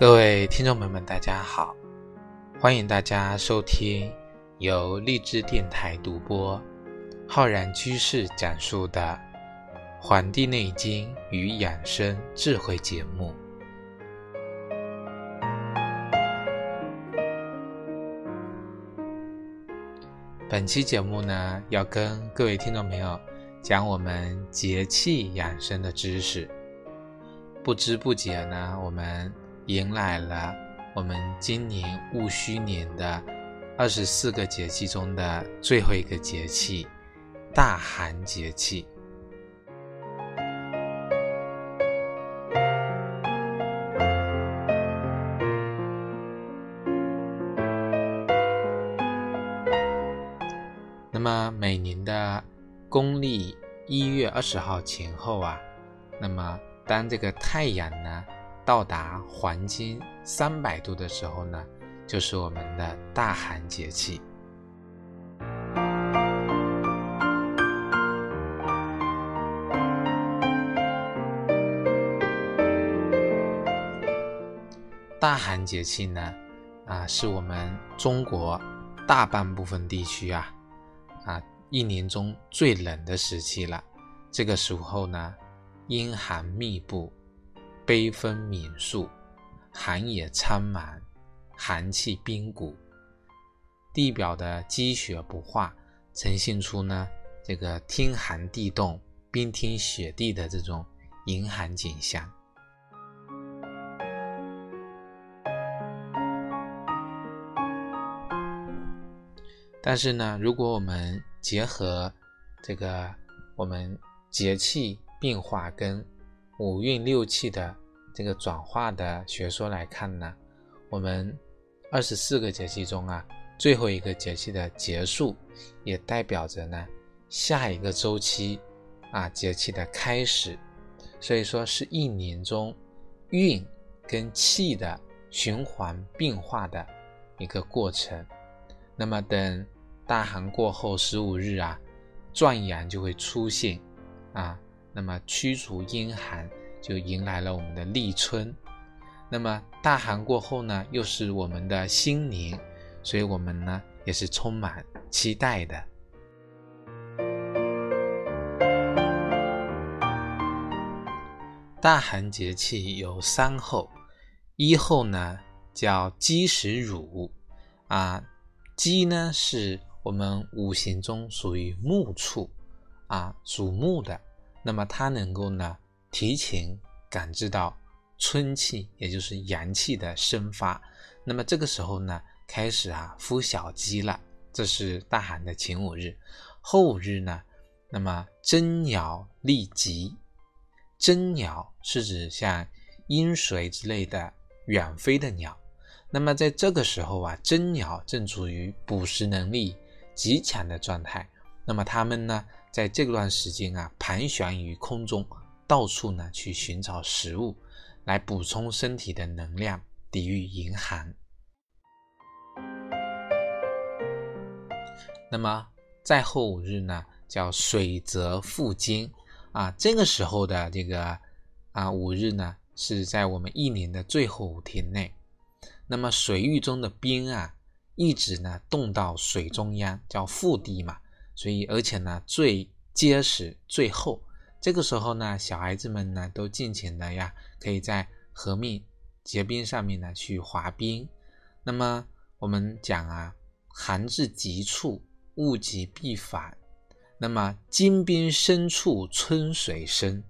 各位听众朋友们，大家好！欢迎大家收听由荔枝电台独播、浩然居士讲述的《黄帝内经与养生智慧》节目。本期节目呢，要跟各位听众朋友讲我们节气养生的知识。不知不觉呢，我们。迎来了我们今年戊戌年的二十四个节气中的最后一个节气——大寒节气。那么每年的公历一月二十号前后啊，那么当这个太阳呢？到达黄金三百度的时候呢，就是我们的大寒节气。大寒节气呢，啊，是我们中国大半部分地区啊，啊，一年中最冷的时期了。这个时候呢，阴寒密布。悲风敏肃，寒野苍茫，寒气冰谷，地表的积雪不化，呈现出呢这个天寒地冻、冰天雪地的这种严寒景象。但是呢，如果我们结合这个我们节气变化跟五运六气的这个转化的学说来看呢，我们二十四个节气中啊，最后一个节气的结束，也代表着呢下一个周期啊节气的开始，所以说是一年中运跟气的循环变化的一个过程。那么等大寒过后十五日啊，壮阳就会出现啊。那么驱除阴寒，就迎来了我们的立春。那么大寒过后呢，又是我们的新年，所以我们呢也是充满期待的。大寒节气有三候，一候呢叫鸡食乳，啊，鸡呢是我们五行中属于木畜，啊，属木的。那么它能够呢提前感知到春气，也就是阳气的生发。那么这个时候呢，开始啊孵小鸡了。这是大寒的前五日，后五日呢，那么真鸟立集。真鸟是指像鹰水之类的远飞的鸟。那么在这个时候啊，真鸟正处于捕食能力极强的状态。那么它们呢？在这段时间啊，盘旋于空中，到处呢去寻找食物，来补充身体的能量，抵御严寒。那么再后五日呢，叫水泽复金啊，这个时候的这个啊五日呢，是在我们一年的最后五天内。那么水域中的冰啊，一直呢冻到水中央，叫腹地嘛。所以，而且呢，最结实、最厚。这个时候呢，小孩子们呢都尽情的呀，可以在河面结冰上面呢去滑冰。那么我们讲啊，寒至极处，物极必反。那么金冰深处，春水生。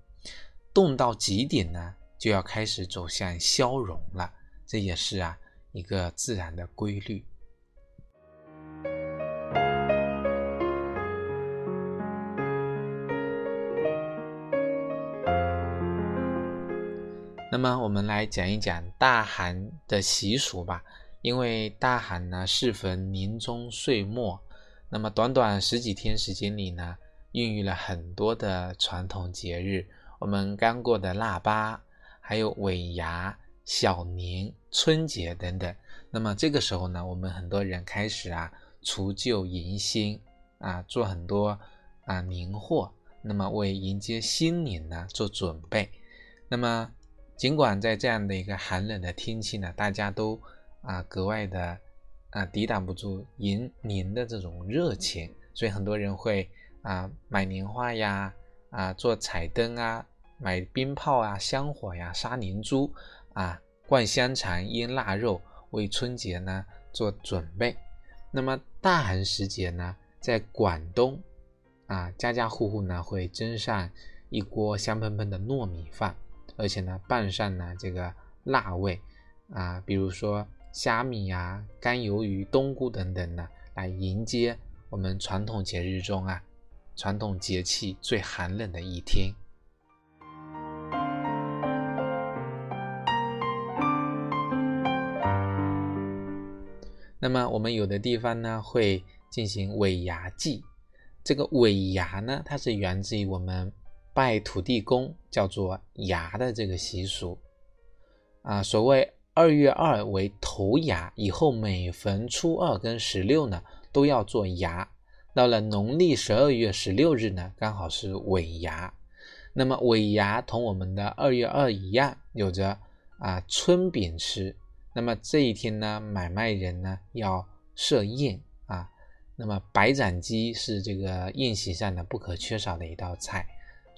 冻到极点呢，就要开始走向消融了。这也是啊一个自然的规律。那么我们来讲一讲大寒的习俗吧。因为大寒呢适逢年终岁末，那么短短十几天时间里呢，孕育了很多的传统节日。我们刚过的腊八，还有尾牙、小年、春节等等。那么这个时候呢，我们很多人开始啊除旧迎新啊，做很多啊年货，那么为迎接新年呢做准备。那么尽管在这样的一个寒冷的天气呢，大家都啊格外的啊抵挡不住迎年的这种热情，所以很多人会啊买年画呀，啊做彩灯啊，买鞭炮啊、香火呀、杀年猪啊、灌香肠、腌腊肉，为春节呢做准备。那么大寒时节呢，在广东啊，家家户户呢会蒸上一锅香喷喷的糯米饭。而且呢，拌上呢这个辣味啊，比如说虾米呀、干鱿鱼、冬菇等等呢，来迎接我们传统节日中啊，传统节气最寒冷的一天。那么我们有的地方呢会进行尾牙祭，这个尾牙呢，它是源自于我们。拜土地公叫做牙的这个习俗啊，所谓二月二为头牙，以后每逢初二跟十六呢都要做牙。到了农历十二月十六日呢，刚好是尾牙。那么尾牙同我们的二月二一样，有着啊春饼吃。那么这一天呢，买卖人呢要设宴啊。那么白斩鸡是这个宴席上呢不可缺少的一道菜。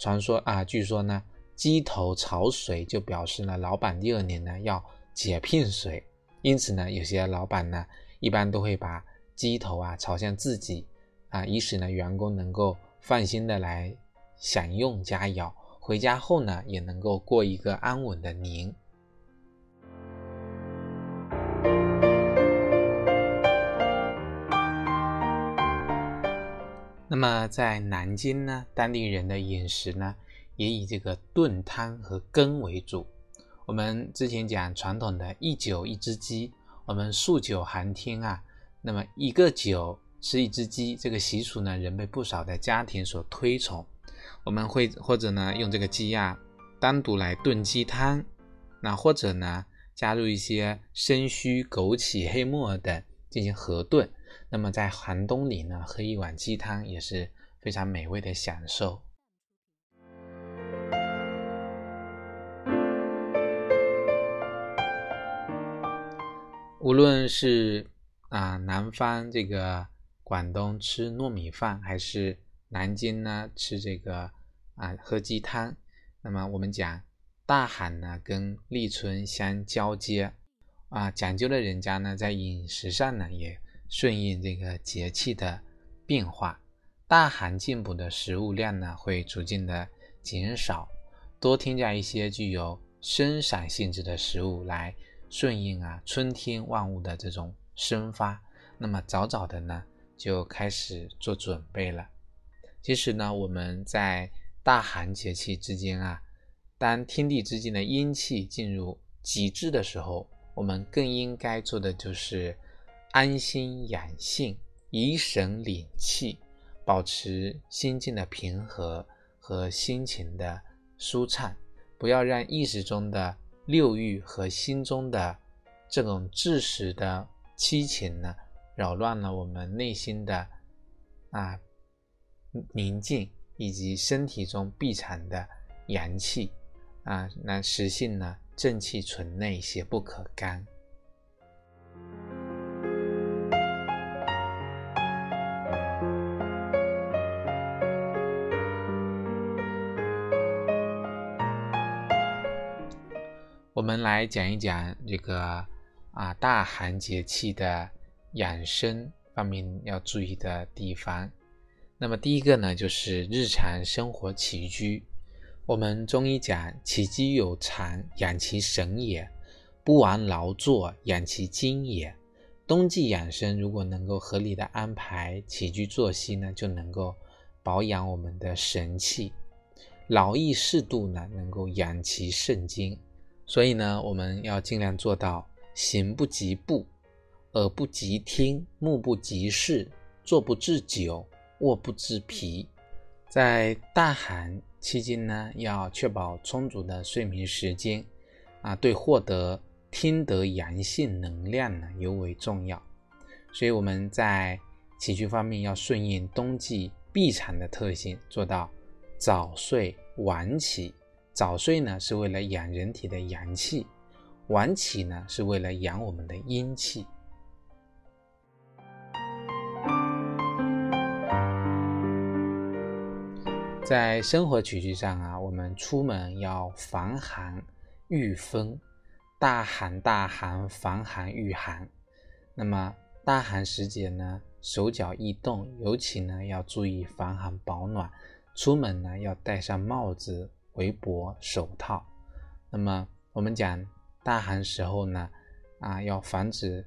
传说啊，据说呢，鸡头朝水就表示呢，老板第二年呢要解聘谁，因此呢，有些老板呢一般都会把鸡头啊朝向自己啊，以使呢员工能够放心的来享用佳肴，回家后呢也能够过一个安稳的年。那么在南京呢，当地人的饮食呢，也以这个炖汤和羹为主。我们之前讲传统的一酒一只鸡，我们数九寒天啊，那么一个酒吃一只鸡，这个习俗呢，仍被不少的家庭所推崇。我们会或者呢，用这个鸡啊单独来炖鸡汤，那或者呢，加入一些生须、枸杞、黑木耳等进行合炖。那么在寒冬里呢，喝一碗鸡汤也是非常美味的享受。无论是啊南方这个广东吃糯米饭，还是南京呢吃这个啊喝鸡汤，那么我们讲大寒呢跟立春相交接啊，讲究的人家呢在饮食上呢也。顺应这个节气的变化，大寒进补的食物量呢会逐渐的减少，多添加一些具有生散性质的食物来顺应啊春天万物的这种生发。那么早早的呢就开始做准备了。其实呢我们在大寒节气之间啊，当天地之间的阴气进入极致的时候，我们更应该做的就是。安心养性，怡神领气，保持心境的平和和心情的舒畅，不要让意识中的六欲和心中的这种知识的七情呢，扰乱了我们内心的啊宁静，以及身体中必藏的阳气啊，那实性呢正气存内，邪不可干。我们来讲一讲这个啊大寒节气的养生方面要注意的地方。那么第一个呢，就是日常生活起居。我们中医讲，起居有常，养其神也；不枉劳作，养其精也。冬季养生，如果能够合理的安排起居作息呢，就能够保养我们的神气。劳逸适度呢，能够养其肾精。所以呢，我们要尽量做到行不及步，耳不及听，目不及视，坐不至久，卧不至疲。在大寒期间呢，要确保充足的睡眠时间啊，对获得听得阳性能量呢尤为重要。所以我们在起居方面要顺应冬季闭藏的特性，做到早睡晚起，早睡呢是为了养人体的阳气，晚起呢是为了养我们的阴气。在生活起居上啊，我们出门要防寒御风，大寒大寒，防寒御寒。那么大寒时节呢，手脚易冻，尤其呢要注意防寒保暖。出门呢要戴上帽子、围脖、手套。那么我们讲大寒时候呢，啊要防止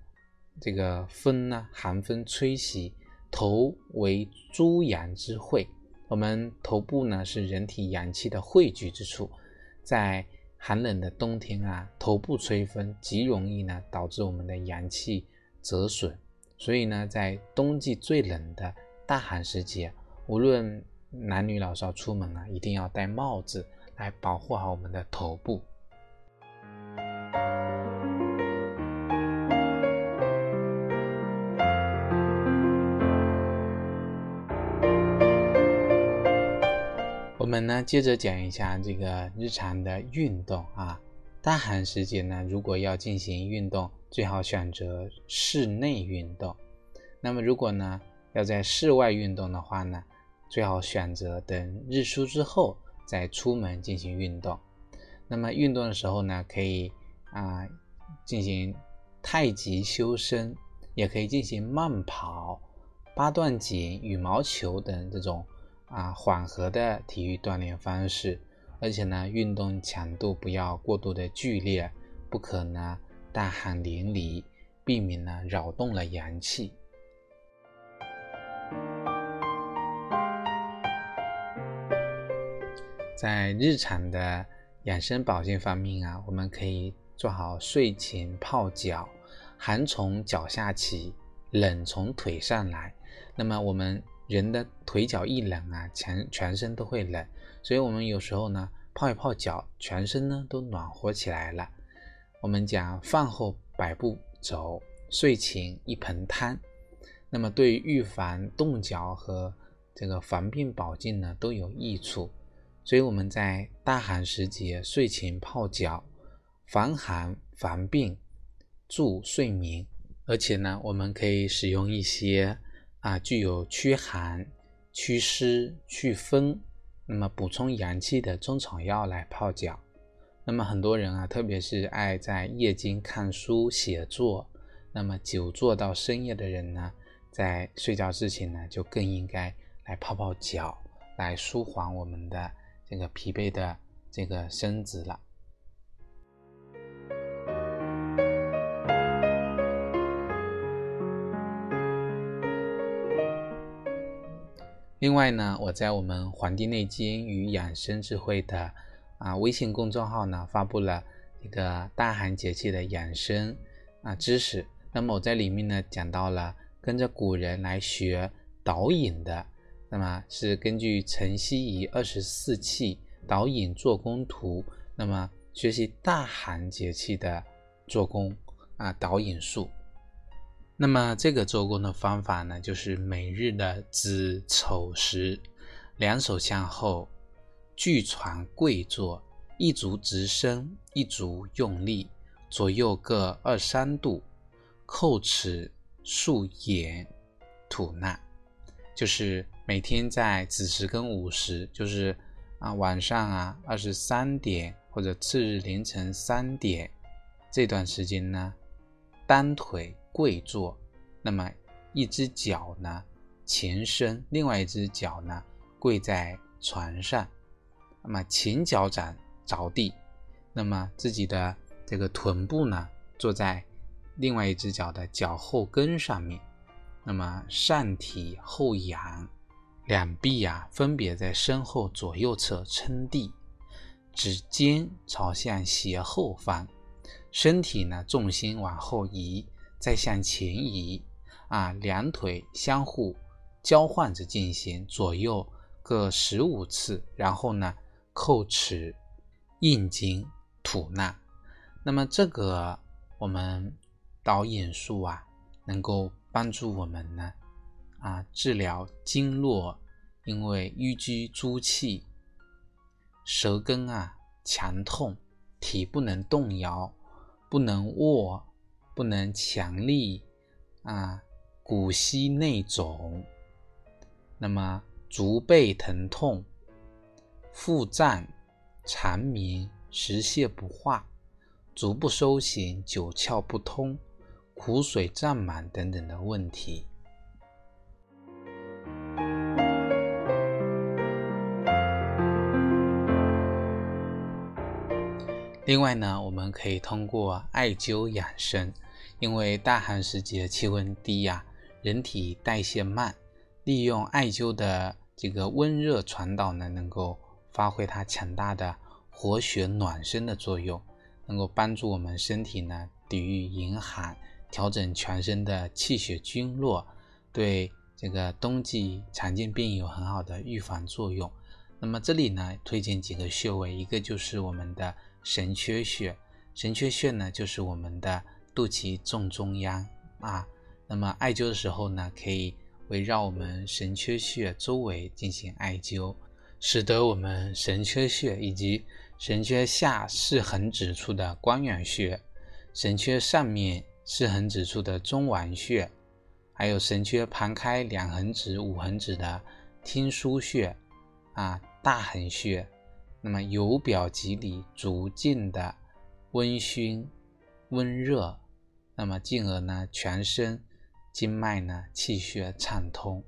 这个风呢寒风吹袭，头为诸阳之会。我们头部呢是人体阳气的汇聚之处，在寒冷的冬天啊，头部吹风极容易呢导致我们的阳气折损，所以呢，在冬季最冷的大寒时节，无论男女老少出门啊，一定要戴帽子来保护好我们的头部。我们呢，接着讲一下这个日常的运动啊。大寒时节呢，如果要进行运动，最好选择室内运动。那么，如果呢要在室外运动的话呢，最好选择等日出之后再出门进行运动。那么，运动的时候呢，可以啊进行太极修身，也可以进行慢跑、八段锦、羽毛球等这种。啊，缓和的体育锻炼方式，而且呢，运动强度不要过度的剧烈，不可呢大汗淋漓，避免呢扰动了阳气。在日常的养生保健方面啊，我们可以做好睡前泡脚，寒从脚下起，冷从腿上来。那么我们。人的腿脚一冷啊，全全身都会冷，所以我们有时候呢泡一泡脚，全身呢都暖和起来了。我们讲饭后百步走，睡前一盆汤，那么对于预防冻脚和这个防病保健呢都有益处。所以我们在大寒时节睡前泡脚，防寒防病助睡眠，而且呢我们可以使用一些。啊，具有驱寒、祛湿、祛风，那么补充阳气的中草药来泡脚。那么很多人啊，特别是爱在夜间看书写作，那么久坐到深夜的人呢，在睡觉之前呢，就更应该来泡泡脚，来舒缓我们的这个疲惫的这个身子了。另外呢，我在我们《黄帝内经与养生智慧》的啊微信公众号呢，发布了一个大寒节气的养生啊知识。那么我在里面呢，讲到了跟着古人来学导引的，那么是根据陈希夷二十四气导引做工图，那么学习大寒节气的做工啊导引术。那么这个做工的方法呢，就是每日的子丑时，两手向后，俱床跪坐，一足直伸，一足用力，左右各二三度，叩齿漱眼，吐纳。就是每天在子时跟午时，就是啊晚上啊二十三点或者次日凌晨三点这段时间呢，单腿。跪坐，那么一只脚呢前伸，另外一只脚呢跪在床上，那么前脚掌着地，那么自己的这个臀部呢坐在另外一只脚的脚后跟上面，那么上体后仰，两臂呀分别在身后左右侧撑地，指尖朝向斜后方，身体呢重心往后移。再向前移，啊，两腿相互交换着进行，左右各十五次，然后呢，叩齿、印经、吐纳。那么这个我们导引术啊，能够帮助我们呢，啊，治疗经络因为淤积、诸气、舌根啊强痛，体不能动摇，不能卧，不能强力啊，骨膝内肿，那么足背疼痛、腹胀、缠绵、食泻不化、足部收行、九窍不通、苦水胀满等等的问题。另外呢，我们可以通过艾灸养生，因为大寒时节气温低呀，人体代谢慢，利用艾灸的这个温热传导呢，能够发挥它强大的活血暖身的作用，能够帮助我们身体呢抵御严寒，调整全身的气血经络，对这个冬季常见病有很好的预防作用。那么这里呢，推荐几个穴位，一个就是我们的。神阙穴，神阙穴呢，就是我们的肚脐正中央啊。那么艾灸的时候呢，可以围绕我们神阙穴周围进行艾灸，使得我们神阙穴以及神阙下四横指处的关元穴，神阙上面四横指处的中脘穴，还有神阙旁开两横指、五横指的天枢穴啊、大横穴。那么由表及里，逐渐的温煦、温热，那么进而呢，全身经脉呢，气血畅通。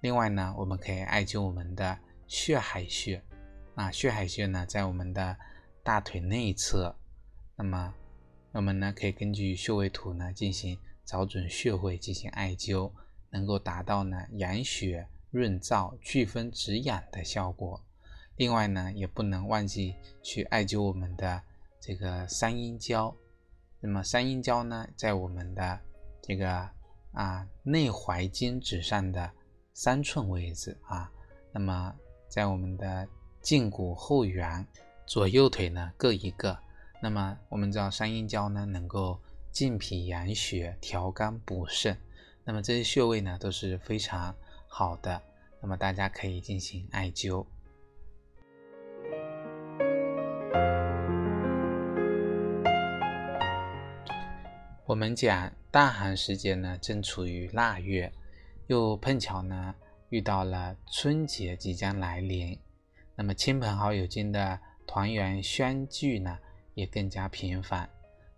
另外呢，我们可以艾灸我们的血海穴。啊，血海穴呢，在我们的大腿内侧。那么我们呢，可以根据穴位图呢，进行找准穴位进行艾灸，能够达到呢养血润燥、祛风止痒的效果。另外呢，也不能忘记去艾灸我们的这个三阴交。那么三阴交呢，在我们的这个啊内踝尖指上的三寸位置啊。那么在我们的胫骨后缘左右腿呢各一个。那么我们知道三阴交呢能够健脾养血、调肝补肾。那么这些穴位呢都是非常好的。那么大家可以进行艾灸。我们讲大寒时节呢，正处于腊月，又碰巧呢遇到了春节即将来临，那么亲朋好友间的团圆相聚呢也更加频繁。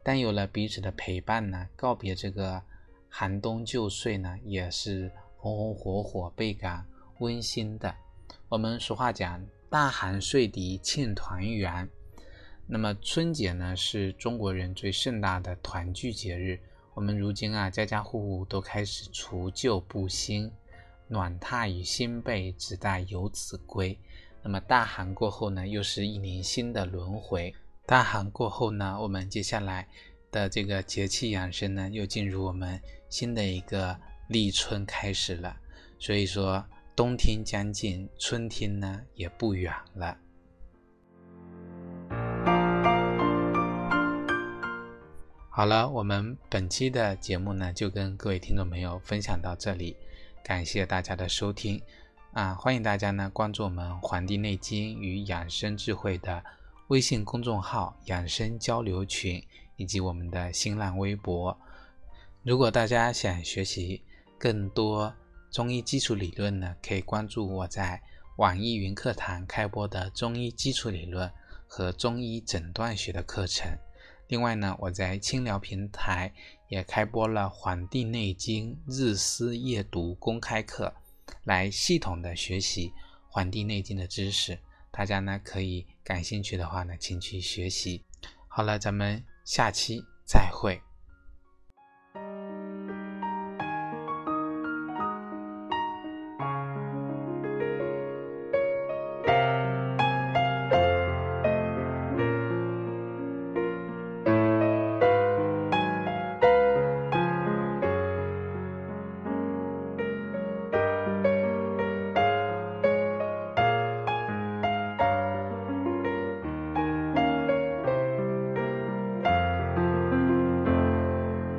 但有了彼此的陪伴呢，告别这个寒冬旧岁呢，也是红红火火、倍感温馨的。我们俗话讲，大寒岁敌庆团圆。那么春节呢，是中国人最盛大的团聚节日。我们如今啊，家家户户都开始除旧布新，暖榻与新被，只待游子归。那么大寒过后呢，又是一年新的轮回。大寒过后呢，我们接下来的这个节气养生呢，又进入我们新的一个立春开始了。所以说，冬天将近，春天呢也不远了。好了，我们本期的节目呢，就跟各位听众朋友分享到这里，感谢大家的收听啊！欢迎大家呢关注我们《黄帝内经与养生智慧》的微信公众号、养生交流群以及我们的新浪微博。如果大家想学习更多中医基础理论呢，可以关注我在网易云课堂开播的中医基础理论和中医诊断学的课程。另外呢，我在清聊平台也开播了《黄帝内经日思夜读》公开课，来系统的学习《黄帝内经》的知识。大家呢可以感兴趣的话呢，请去学习。好了，咱们下期再会。